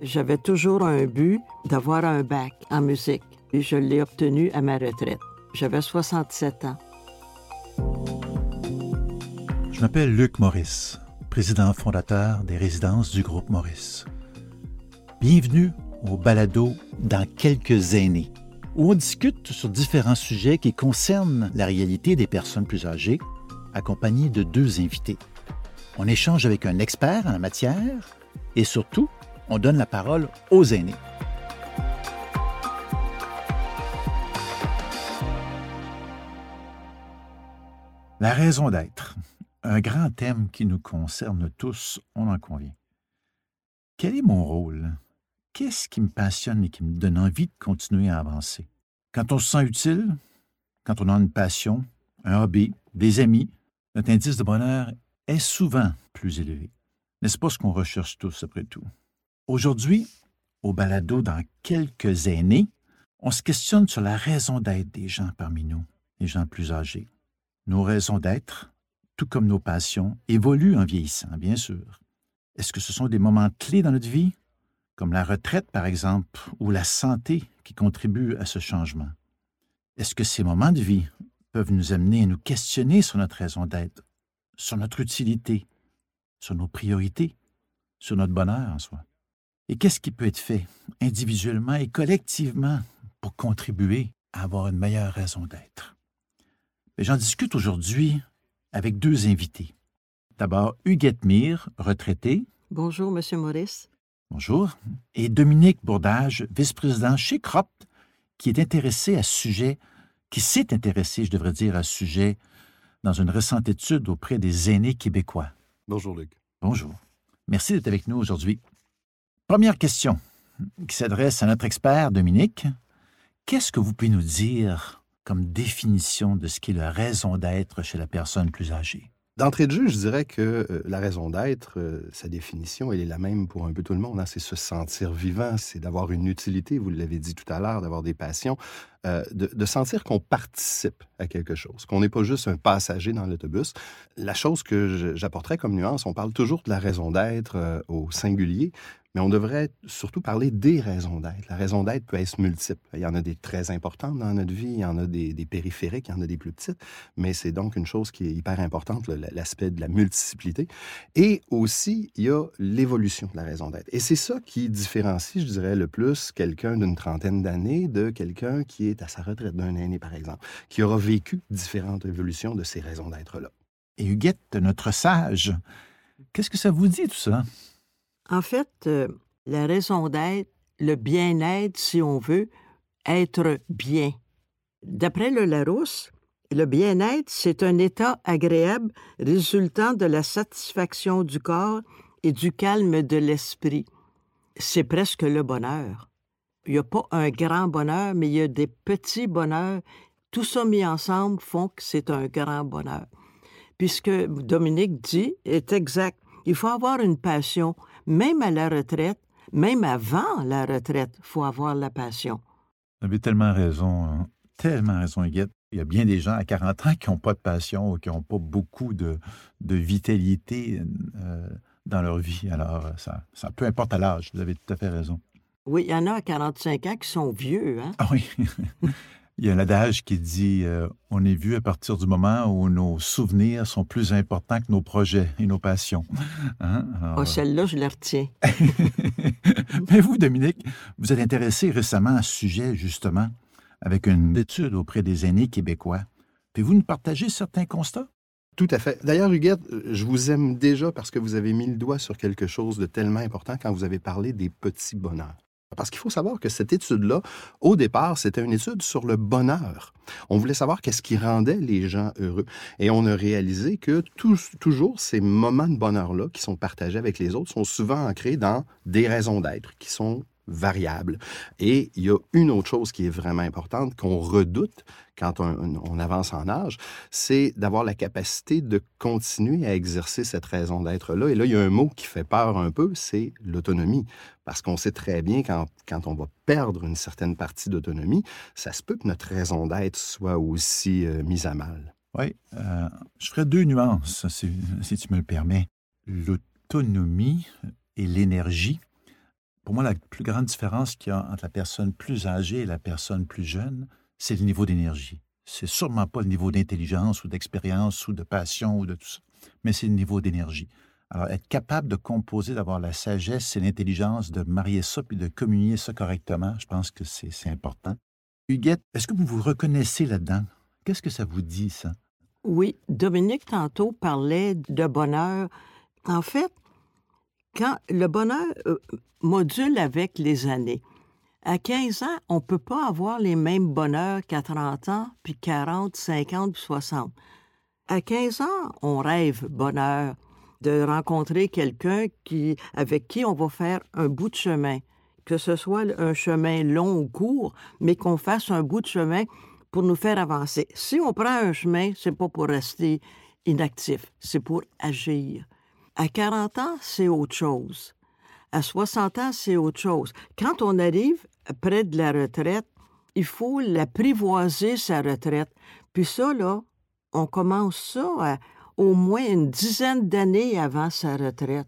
J'avais toujours un but d'avoir un bac en musique et je l'ai obtenu à ma retraite. J'avais 67 ans. Je m'appelle Luc Maurice, président fondateur des résidences du groupe Maurice. Bienvenue au balado Dans quelques années, où on discute sur différents sujets qui concernent la réalité des personnes plus âgées, accompagné de deux invités. On échange avec un expert en la matière et surtout, on donne la parole aux aînés. La raison d'être, un grand thème qui nous concerne tous, on en convient. Quel est mon rôle? Qu'est-ce qui me passionne et qui me donne envie de continuer à avancer? Quand on se sent utile, quand on a une passion, un hobby, des amis, notre indice de bonheur est souvent plus élevé. N'est-ce pas ce qu'on recherche tous après tout? Aujourd'hui, au balado dans quelques années, on se questionne sur la raison d'être des gens parmi nous, les gens plus âgés. Nos raisons d'être, tout comme nos passions, évoluent en vieillissant, bien sûr. Est-ce que ce sont des moments clés dans notre vie, comme la retraite par exemple, ou la santé qui contribuent à ce changement? Est-ce que ces moments de vie peuvent nous amener à nous questionner sur notre raison d'être, sur notre utilité, sur nos priorités, sur notre bonheur en soi? Et qu'est-ce qui peut être fait individuellement et collectivement pour contribuer à avoir une meilleure raison d'être? J'en discute aujourd'hui avec deux invités. D'abord, Huguette Mire, retraitée. Bonjour, Monsieur Maurice. Bonjour. Et Dominique Bourdage, vice-président chez Cropt, qui est intéressé à ce sujet, qui s'est intéressé, je devrais dire, à ce sujet dans une récente étude auprès des aînés québécois. Bonjour, Luc. Bonjour. Merci d'être avec nous aujourd'hui. Première question qui s'adresse à notre expert Dominique. Qu'est-ce que vous pouvez nous dire comme définition de ce qui est la raison d'être chez la personne plus âgée? D'entrée de jeu, je dirais que euh, la raison d'être, euh, sa définition, elle est la même pour un peu tout le monde. Hein. C'est se sentir vivant, c'est d'avoir une utilité, vous l'avez dit tout à l'heure, d'avoir des passions, euh, de, de, sentir qu'on participe à quelque chose, qu'on n'est pas juste un passager dans l'autobus. La chose que j'apporterais comme nuance, on parle toujours de la raison d'être au singulier, on devrait surtout parler des raisons d'être. La raison d'être peut être multiple. Il y en a des très importantes dans notre vie, il y en a des, périphériques, il y en a des plus petites, mais c'est donc une chose qui est hyper importante, l'aspect de la multiplicité. Et aussi, il y a l'évolution de la raison d'être. Et c'est ça qui différencie, je dirais, le plus quelqu'un d'une trentaine d'années de quelqu'un qui est à sa retraite d'un aîné, par exemple, qui aura vécu différentes évolutions de ces raisons d'être-là. Et Huguette, notre sage, qu'est-ce que ça vous dit tout ça? En fait, euh, la raison d'être, le bien-être, si on veut, être bien. D'après le Larousse, le bien-être, c'est un état agréable résultant de la satisfaction du corps et du calme de l'esprit. C'est presque le bonheur. Il n'y a pas un grand bonheur, mais il y a des petits bonheurs. Tout ça mis ensemble font que c'est un grand bonheur. Puisque Dominique dit est exact. Il faut avoir une passion, même à la retraite, même avant la retraite, il faut avoir la passion. Vous avez tellement raison, hein. tellement raison, Huguette. Il y a bien des gens à 40 ans qui n'ont pas de passion ou qui n'ont pas beaucoup de, de vitalité euh, dans leur vie. Alors, ça, ça, peu importe à l'âge, vous avez tout à fait raison. Oui, il y en a à 45 ans qui sont vieux. Hein? Ah oui. Il y a un adage qui dit euh, on est vu à partir du moment où nos souvenirs sont plus importants que nos projets et nos passions. Hein? oh, Celle-là, je la retiens. Mais vous, Dominique, vous êtes intéressé récemment à ce sujet, justement, avec une étude auprès des aînés québécois. Pouvez-vous nous partager certains constats? Tout à fait. D'ailleurs, Huguette, je vous aime déjà parce que vous avez mis le doigt sur quelque chose de tellement important quand vous avez parlé des petits bonheurs. Parce qu'il faut savoir que cette étude-là, au départ, c'était une étude sur le bonheur. On voulait savoir qu'est-ce qui rendait les gens heureux. Et on a réalisé que toujours ces moments de bonheur-là qui sont partagés avec les autres sont souvent ancrés dans des raisons d'être qui sont variables. Et il y a une autre chose qui est vraiment importante, qu'on redoute quand on, avance en âge, c'est d'avoir la capacité de continuer à exercer cette raison d'être-là. Et là, il y a un mot qui fait peur un peu, c'est l'autonomie. Parce qu'on sait très bien quand, quand on va perdre une certaine partie d'autonomie, ça se peut que notre raison d'être soit aussi euh, mise à mal. Oui, euh, je ferai deux nuances, si tu me le permets. L'autonomie et l'énergie Pour moi, la plus grande différence qu'il y a entre la personne plus âgée et la personne plus jeune, c'est le niveau d'énergie. C'est sûrement pas le niveau d'intelligence ou d'expérience ou de passion ou de tout ça, mais c'est le niveau d'énergie. Alors, être capable de composer, d'avoir la sagesse et l'intelligence, de marier ça puis de communier ça correctement, je pense que c'est important. Huguette, est-ce que vous vous reconnaissez là-dedans? Qu'est-ce que ça vous dit, ça? Oui, Dominique tantôt parlait de bonheur. En fait, quand le bonheur euh, module avec les années. À 15 ans, on ne peut pas avoir les mêmes bonheurs qu'à 30 ans, puis 40, 50, puis 60. À 15 ans, on rêve bonheur, de rencontrer quelqu'un qui, avec qui on va faire un bout de chemin, que ce soit un chemin long ou court, mais qu'on fasse un bout de chemin pour nous faire avancer. Si on prend un chemin, c'est pas pour rester inactif, c'est pour agir. À 40 ans, c'est autre chose. À 60 ans, c'est autre chose. Quand on arrive près de la retraite, il faut l'apprivoiser, sa retraite. Puis ça, là, on commence ça au moins une dizaine d'années avant sa retraite.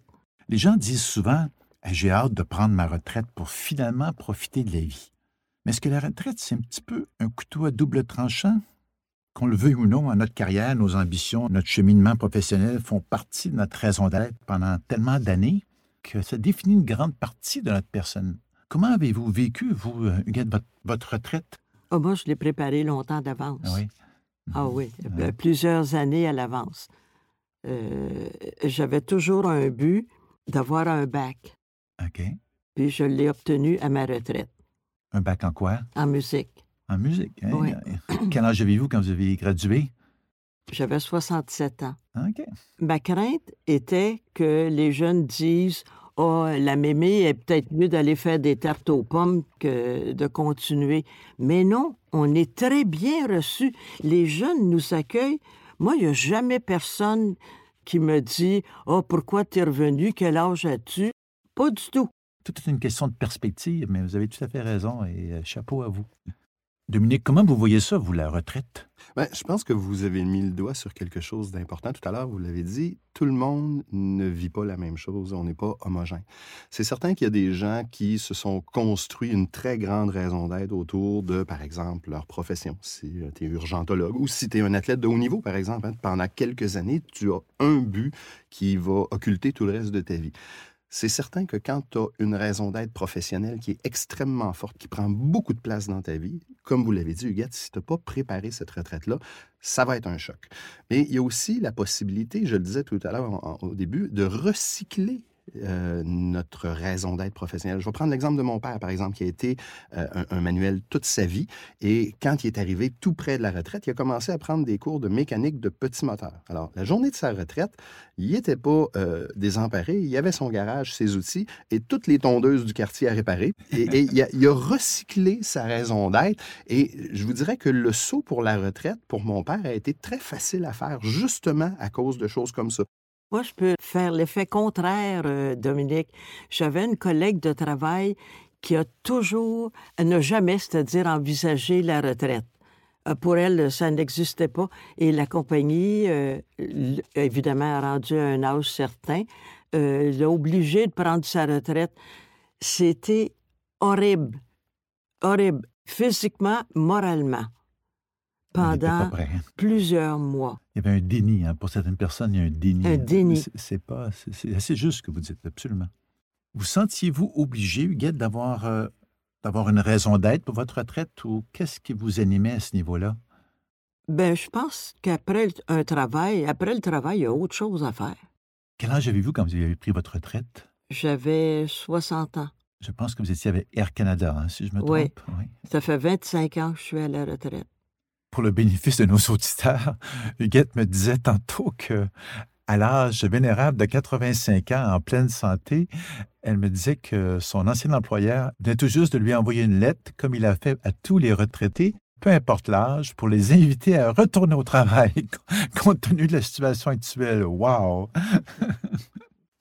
Les gens disent souvent J'ai hâte de prendre ma retraite pour finalement profiter de la vie. Mais est-ce que la retraite, c'est un petit peu un couteau à double tranchant? Qu'on le veuille ou non, notre carrière, nos ambitions, notre cheminement professionnel font partie de notre raison d'être pendant tellement d'années que ça définit une grande partie de notre personne. Comment avez-vous vécu, vous, euh, Huguette, votre, retraite? Oh, moi, je l'ai préparée longtemps d'avance. Ah oui? Ah oui, plusieurs années à l'avance. Euh, j'avais toujours un but d'avoir un bac. OK. Puis je l'ai obtenu à ma retraite. Un bac en quoi? En musique. En musique? Hein? Oui. Quel âge avez-vous quand vous avez gradué? J'avais 67 ans. OK. Ma crainte était que les jeunes disent Oh, la mémé est peut-être mieux d'aller faire des tartes aux pommes que de continuer. Mais non, on est très bien reçus. Les jeunes nous accueillent moi, il n'y a jamais personne qui me dit Oh, pourquoi tu es revenu? Quel âge as-tu? Pas du tout. Tout est une question de perspective, mais vous avez tout à fait raison et euh, chapeau à vous. Dominique, comment vous voyez ça, vous, la retraite? Bien, je pense que vous avez mis le doigt sur quelque chose d'important. Tout à l'heure, vous l'avez dit, tout le monde ne vit pas la même chose. On n'est pas homogène. C'est certain qu'il y a des gens qui se sont construits une très grande raison d'être autour de, par exemple, leur profession. Si tu es urgentologue ou si tu es un athlète de haut niveau, par exemple, hein, pendant quelques années, tu as un but qui va occulter tout le reste de ta vie c'est certain que quand tu as une raison d'être professionnelle qui est extrêmement forte, qui prend beaucoup de place dans ta vie, comme vous l'avez dit, Huguette, si tu n'as pas préparé cette retraite-là, ça va être un choc. Mais il y a aussi la possibilité, je le disais tout à l'heure au début, de recycler euh, notre raison d'être professionnelle. Je vais prendre l'exemple de mon père, par exemple, qui a été euh, un, manuel toute sa vie. Et quand il est arrivé tout près de la retraite, il a commencé à prendre des cours de mécanique de petits moteurs. Alors, la journée de sa retraite, il n'était pas euh, désemparé. Il avait son garage, ses outils et toutes les tondeuses du quartier à réparer. Et, il, a, il, a, recyclé sa raison d'être. Et je vous dirais que le saut pour la retraite, pour mon père, a été très facile à faire, justement à cause de choses comme ça. Moi, je peux faire l'effet contraire, euh, Dominique. J'avais une collègue de travail qui a toujours, elle n'a jamais, c'est-à-dire envisagé la retraite. Euh, pour elle, ça n'existait pas. Et la compagnie, euh, évidemment, a rendu un âge certain, l'a obligée de prendre sa retraite. C'était horrible. Horrible. Physiquement, moralement pendant hein. plusieurs mois. Il y avait un déni. Hein. Pour certaines personnes, il y a un déni. Un déni. C'est pas, c'est assez juste ce que vous dites, absolument. Vous sentiez-vous obligé, Huguette, d'avoir euh, d'avoir une raison d'être pour votre retraite ou qu'est-ce qui vous animait à ce niveau-là? Ben, je pense qu'après un travail, après le travail, il y a autre chose à faire. Quel âge avez-vous quand vous avez pris votre retraite? J'avais 60 ans. Je pense que vous étiez avec Air Canada, hein, si je me trompe. Oui. oui. Ça fait 25 ans que je suis à la retraite pour le bénéfice de nos auditeurs, Huguette me disait tantôt que à l'âge vénérable de 85 ans, en pleine santé, elle me disait que son ancien employeur venait tout juste de lui envoyer une lettre, comme il a fait à tous les retraités, peu importe l'âge, pour les inviter à retourner au travail, compte tenu de la situation actuelle. Wow!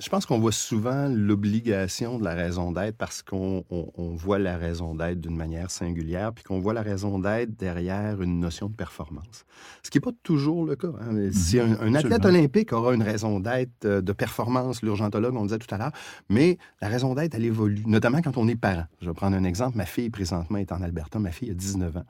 Je pense qu'on voit souvent l'obligation de la raison d'être parce qu'on voit la raison d'être d'une manière singulière, puis qu'on voit la raison d'être derrière une notion de performance. Ce qui n'est pas toujours le cas. Hein. Mm-hmm. Si un, athlète olympique aura une raison d'être euh, de performance, l'urgentologue, on le disait tout à l'heure, mais la raison d'être, elle évolue, notamment quand on est parent. Je vais prendre un exemple. Ma fille, présentement, est en Alberta. Ma fille a 19 ans.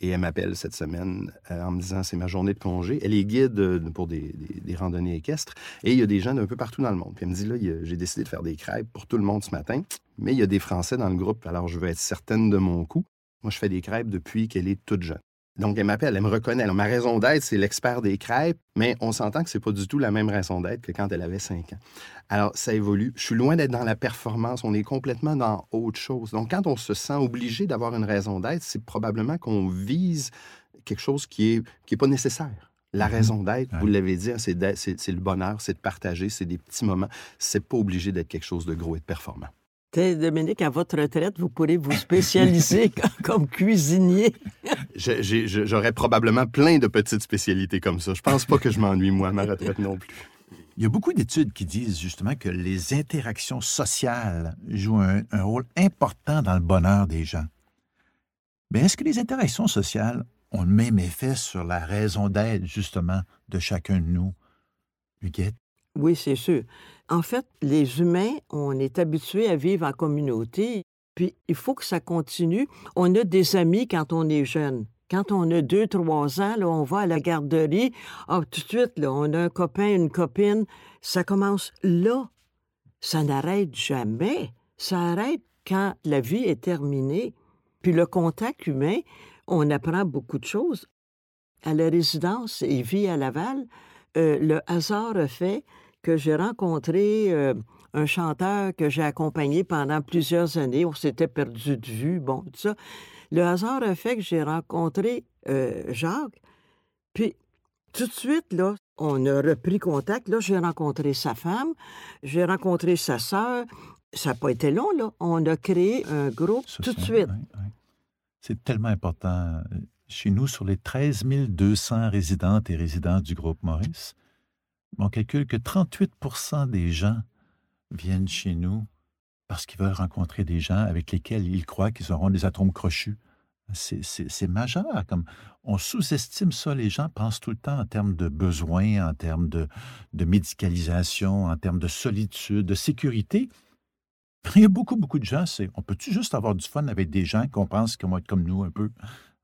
Et elle m'appelle cette semaine euh, en me disant c'est ma journée de congé. Elle est guide euh, pour des, randonnées équestres. Et il y a des gens d'un peu partout dans le monde. Puis elle me dit là, j'ai décidé de faire des crêpes pour tout le monde ce matin. Mais il y a des Français dans le groupe, alors je veux être certaine de mon coup. Moi, je fais des crêpes depuis qu'elle est toute jeune. Donc, elle m'appelle, elle me reconnaît. ma raison d'être, c'est l'expert des crêpes, mais on s'entend que c'est pas du tout la même raison d'être que quand elle avait 5 ans. Alors, ça évolue. Je suis loin d'être dans la performance. On est complètement dans autre chose. Donc, quand on se sent obligé d'avoir une raison d'être, c'est probablement qu'on vise quelque chose qui est, qui est pas nécessaire. La mm-hmm. raison d'être, vous l'avez dit, hein, c'est le bonheur, c'est de partager, c'est des petits moments. C'est pas obligé d'être quelque chose de gros et de performant. Dominique, à votre retraite, vous pourrez vous spécialiser comme cuisinier. J'aurais probablement plein de petites spécialités comme ça. Je pense pas que je m'ennuie, moi, à ma retraite non plus. Il y a beaucoup d'études qui disent justement que les interactions sociales jouent un, un rôle important dans le bonheur des gens. Mais est-ce que les interactions sociales ont le même effet sur la raison d'être, justement, de chacun de nous? Huguette? Oui, c'est sûr. En fait, les humains, on est habitués à vivre en communauté, puis il faut que ça continue. On a des amis quand on est jeune. Quand on a deux, trois ans, là, on va à la garderie. Ah, tout de suite, on a un copain, une copine. Ça commence là. Ça n'arrête jamais. Ça arrête quand la vie est terminée. Puis le contact humain, on apprend beaucoup de choses. À la résidence et vie à Laval, euh, le hasard a fait que j'ai rencontré euh, un chanteur que j'ai accompagné pendant plusieurs années. On s'était perdu de vue, bon, tout ça. Le hasard a fait que j'ai rencontré euh, Jacques. Puis, tout de suite, là, on a repris contact. Là, j'ai rencontré sa femme, j'ai rencontré sa sœur. Ça n'a pas été long, là. On a créé un groupe tout de suite. C'est tellement important. Chez nous, sur les 13 200 résidentes et résidents du groupe Maurice, on calcule que 38% des gens viennent chez nous parce qu'ils veulent rencontrer des gens avec lesquels ils croient qu'ils auront des atomes crochus. C'est majeur. Comme on sous-estime ça. Les gens pensent tout le temps en termes de besoins, en termes de, médicalisation, en termes de solitude, de sécurité. Il y a beaucoup, beaucoup de gens, on peut-tu juste avoir du fun avec des gens qu'on pense qu'ils vont être comme nous un peu?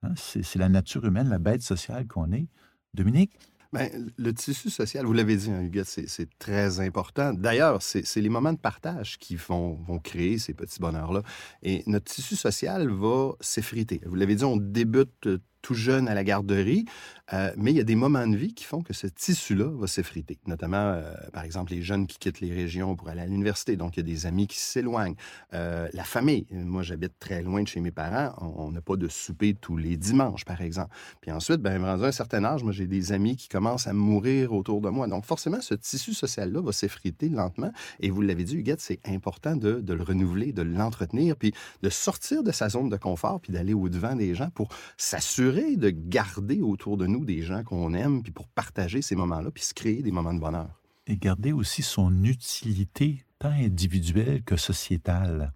Hein? C'est la nature humaine, la bête sociale qu'on est. Dominique? Bien, le tissu social, vous l'avez dit, hein, c'est très important. D'ailleurs, c'est les moments de partage qui vont, vont créer ces petits bonheurs-là. Et notre tissu social va s'effriter. Vous l'avez dit, on débute tout jeune à la garderie, euh, mais il y a des moments de vie qui font que ce tissu-là va s'effriter, notamment, euh, par exemple, les jeunes qui quittent les régions pour aller à l'université, donc il y a des amis qui s'éloignent. Euh, la famille, moi j'habite très loin de chez mes parents, on n'a pas de souper tous les dimanches, par exemple. Puis ensuite, ben, rendu un certain âge, moi j'ai des amis qui commencent à mourir autour de moi. Donc forcément, ce tissu social-là va s'effriter lentement, et vous l'avez dit, Huguette, c'est important de, de le renouveler, de l'entretenir, puis de sortir de sa zone de confort, puis d'aller au-devant des gens pour s'assurer de garder autour de nous des gens qu'on aime, puis pour partager ces moments-là, puis se créer des moments de bonheur. Et garder aussi son utilité, tant individuelle que sociétale.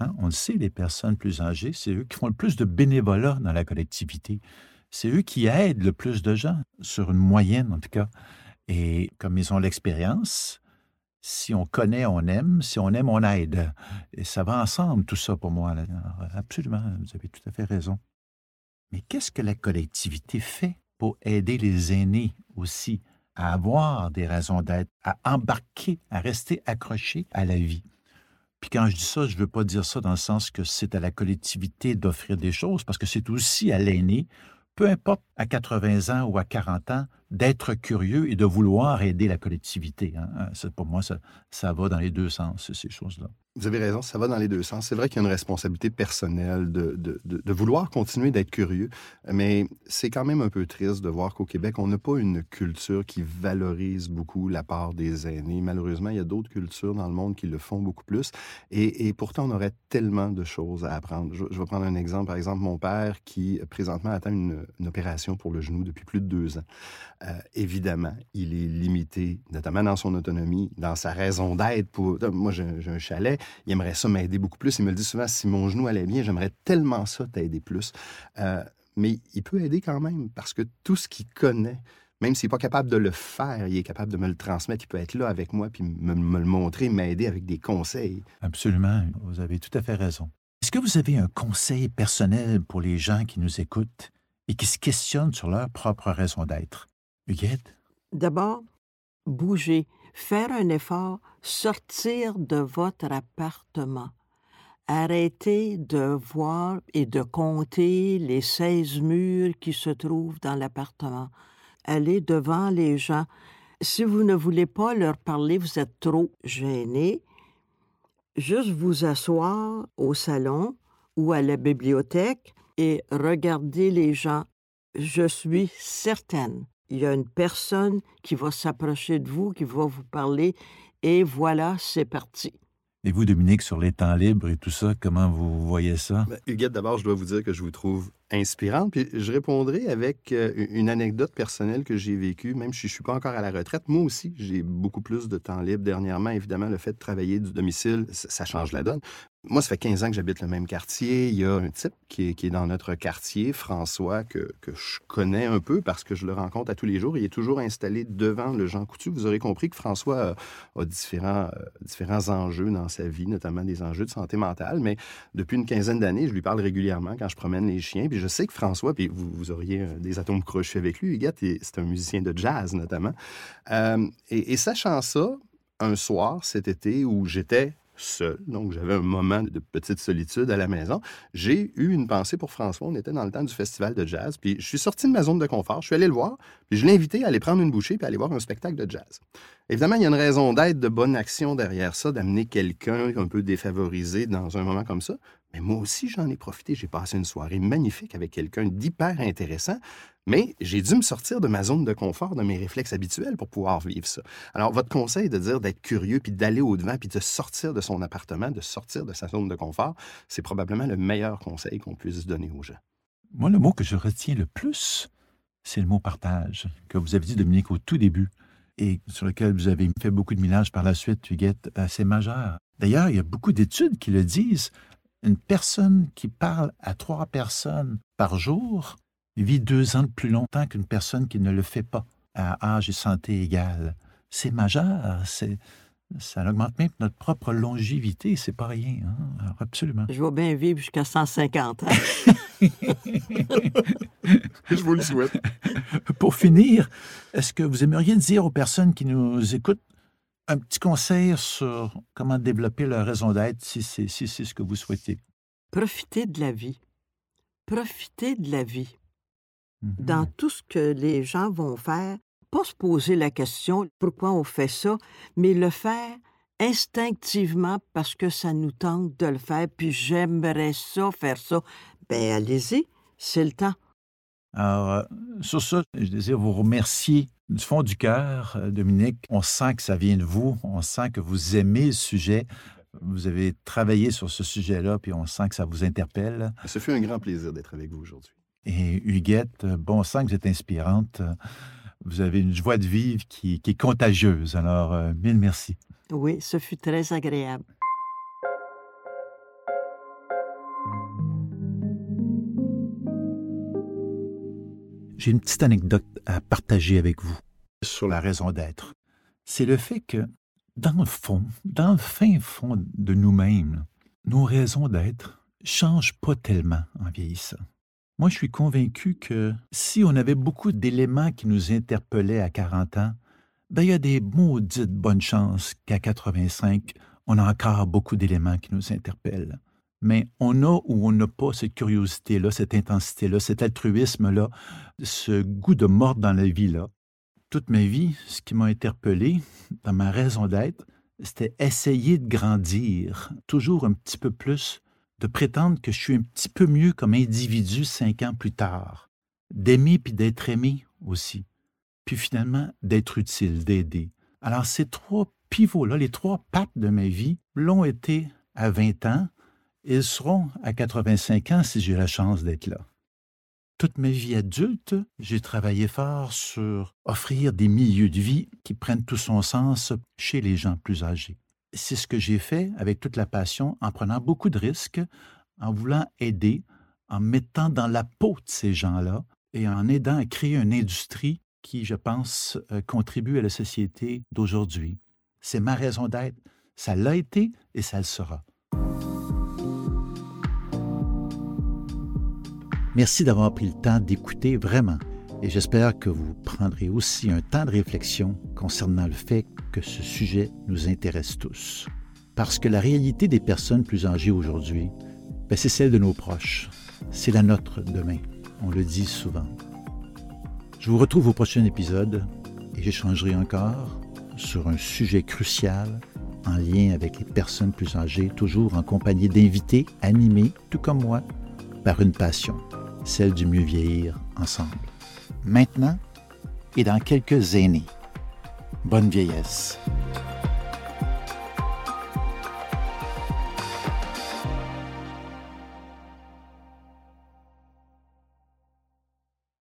Hein? On le sait, les personnes plus âgées, c'est eux qui font le plus de bénévolat dans la collectivité. C'est eux qui aident le plus de gens, sur une moyenne en tout cas. Et comme ils ont l'expérience, si on connaît, on aime. Si on aime, on aide. Et ça va ensemble, tout ça pour moi. Absolument, vous avez tout à fait raison. Mais qu'est-ce que la collectivité fait pour aider les aînés aussi à avoir des raisons d'être, à embarquer, à rester accrochés à la vie? Puis quand je dis ça, je ne veux pas dire ça dans le sens que c'est à la collectivité d'offrir des choses, parce que c'est aussi à l'aîné, peu importe à 80 ans ou à 40 ans, d'être curieux et de vouloir aider la collectivité. Hein. Pour moi, ça, ça va dans les deux sens, ces choses-là. Vous avez raison, ça va dans les deux sens. C'est vrai qu'il y a une responsabilité personnelle de, de, vouloir continuer d'être curieux, mais c'est quand même un peu triste de voir qu'au Québec, on n'a pas une culture qui valorise beaucoup la part des aînés. Malheureusement, il y a d'autres cultures dans le monde qui le font beaucoup plus, et, pourtant, on aurait tellement de choses à apprendre. Je, vais prendre un exemple. Par exemple, mon père qui présentement attend une opération pour le genou depuis plus de deux ans. Euh, évidemment, il est limité, notamment dans son autonomie, dans sa raison d'être. Pour... Moi, j'ai un chalet, il aimerait ça m'aider beaucoup plus. Il me le dit souvent, si mon genou allait bien, j'aimerais tellement ça t'aider plus. Euh, mais il peut aider quand même, parce que tout ce qu'il connaît, même s'il n'est pas capable de le faire, il est capable de me le transmettre. Il peut être là avec moi, puis me, me le montrer, m'aider avec des conseils. Absolument, vous avez tout à fait raison. Est-ce que vous avez un conseil personnel pour les gens qui nous écoutent et qui se questionnent sur leur propre raison d'être? D'abord, bouger, faire un effort, sortir de votre appartement. Arrêtez de voir et de compter les 16 murs qui se trouvent dans l'appartement. Allez devant les gens. Si vous ne voulez pas leur parler, vous êtes trop gêné, juste vous asseoir au salon ou à la bibliothèque et regarder les gens. Je suis certaine, il y a une personne qui va s'approcher de vous, qui va vous parler, et voilà, c'est parti. Et vous, Dominique, sur les temps libres et tout ça, comment vous voyez ça? Ben, Huguette, d'abord, je dois vous dire que je vous trouve inspirante. Puis je répondrai avec euh, une anecdote personnelle que j'ai vécue, même si je ne suis pas encore à la retraite. Moi aussi, j'ai beaucoup plus de temps libre dernièrement. Évidemment, le fait de travailler du domicile, ça change la donne. Moi, ça fait 15 ans que j'habite le même quartier. Il y a un type qui est, dans notre quartier, François, que, je connais un peu parce que je le rencontre à tous les jours. Il est toujours installé devant le Jean Coutu. Vous aurez compris que François a, différents, euh, différents enjeux dans sa vie, notamment des enjeux de santé mentale. Mais depuis une quinzaine d'années, je lui parle régulièrement quand je promène les chiens. Je sais que François, puis vous, auriez euh, des atomes crochus avec lui, Huguette, c'est un musicien de jazz notamment. Euh, et sachant ça, un soir cet été où j'étais seul, donc j'avais un moment de petite solitude à la maison, j'ai eu une pensée pour François. On était dans le temps du festival de jazz, puis je suis sorti de ma zone de confort, je suis allé le voir, puis je l'ai invité à aller prendre une bouchée puis aller voir un spectacle de jazz. Évidemment, il y a une raison d'être, de bonne action derrière ça, d'amener quelqu'un un peu défavorisé dans un moment comme ça. Moi aussi, j'en ai profité. J'ai passé une soirée magnifique avec quelqu'un d'hyper intéressant. Mais j'ai dû me sortir de ma zone de confort, de mes réflexes habituels pour pouvoir vivre ça. Alors, votre conseil de dire d'être curieux, puis d'aller au-devant, puis de sortir de son appartement, de sortir de sa zone de confort, c'est probablement le meilleur conseil qu'on puisse donner aux gens. Moi, le mot que je retiens le plus, c'est le mot partage, que vous avez dit, Dominique, au tout début, et sur lequel vous avez fait beaucoup de millage par la suite, Huguette, c'est majeur. D'ailleurs, il y a beaucoup d'études qui le disent. Une personne qui parle à trois personnes par jour vit deux ans de plus longtemps qu'une personne qui ne le fait pas à âge et santé égale. C'est majeur, c'est, ça augmente même notre propre longévité, c'est pas rien. Hein? absolument. Je vais bien vivre jusqu'à 150 ans. Je vous le souhaite. Pour finir, est-ce que vous aimeriez dire aux personnes qui nous écoutent un petit conseil sur comment développer leur raison d'être si c'est si ce que vous souhaitez? Profitez de la vie. Profitez de la vie. Dans Mhm. tout ce que les gens vont faire, pas se poser la question pourquoi on fait ça, mais le faire instinctivement parce que ça nous tente de le faire, puis j'aimerais ça, faire ça. Ben allez-y, c'est le temps. Alors, euh, sur ça, je désire vous remercier du fond du cœur, euh, Dominique. On sent que ça vient de vous, on sent que vous aimez le sujet. Vous avez travaillé sur ce sujet-là, puis on sent que ça vous interpelle. Ce fut un grand plaisir d'être avec vous aujourd'hui. Et Huguette, bon sang que vous êtes inspirante. Vous avez une joie de vivre qui, qui est contagieuse. Alors, euh, mille merci. Oui, ce fut très agréable. J'ai une petite anecdote à partager avec vous sur la raison d'être. C'est le fait que, dans le fond, dans le fin fond de nous-mêmes, nos raisons d'être changent pas tellement en vieillissant. Moi, je suis convaincu que si on avait beaucoup d'éléments qui nous interpellaient à 40 ans, ben, il y a des maudites bonnes chances qu'à 85, on a encore beaucoup d'éléments qui nous interpellent. Mais on a ou on n'a pas cette curiosité-là, cette intensité-là, cet altruisme-là, ce goût de mordre dans la vie-là. Toute ma vie, ce qui m'a interpellé dans ma raison d'être, c'était essayer de grandir, toujours un petit peu plus, de prétendre que je suis un petit peu mieux comme individu cinq ans plus tard, d'aimer puis d'être aimé aussi, puis finalement d'être utile, d'aider. Alors ces trois pivots-là, les trois pattes de ma vie, l'ont été à 20 ans, ils seront à 85 ans si j'ai la chance d'être là. Toute ma vie adulte, j'ai travaillé fort sur offrir des milieux de vie qui prennent tout son sens chez les gens plus âgés. C'est ce que j'ai fait avec toute la passion, en prenant beaucoup de risques, en voulant aider, en mettant dans la peau de ces gens-là et en aidant à créer une industrie qui, je pense, euh, contribue à la société d'aujourd'hui. C'est ma raison d'être. Ça l'a été et ça le sera. Merci d'avoir pris le temps d'écouter vraiment et j'espère que vous prendrez aussi un temps de réflexion concernant le fait que ce sujet nous intéresse tous. Parce que la réalité des personnes plus âgées aujourd'hui, ben, c'est celle de nos proches. C'est la nôtre demain. On le dit souvent. Je vous retrouve au prochain épisode et j'échangerai encore sur un sujet crucial en lien avec les personnes plus âgées, toujours en compagnie d'invités animés, tout comme moi, par une passion, celle du mieux vieillir ensemble. Maintenant et dans quelques années. Bonne vieillesse.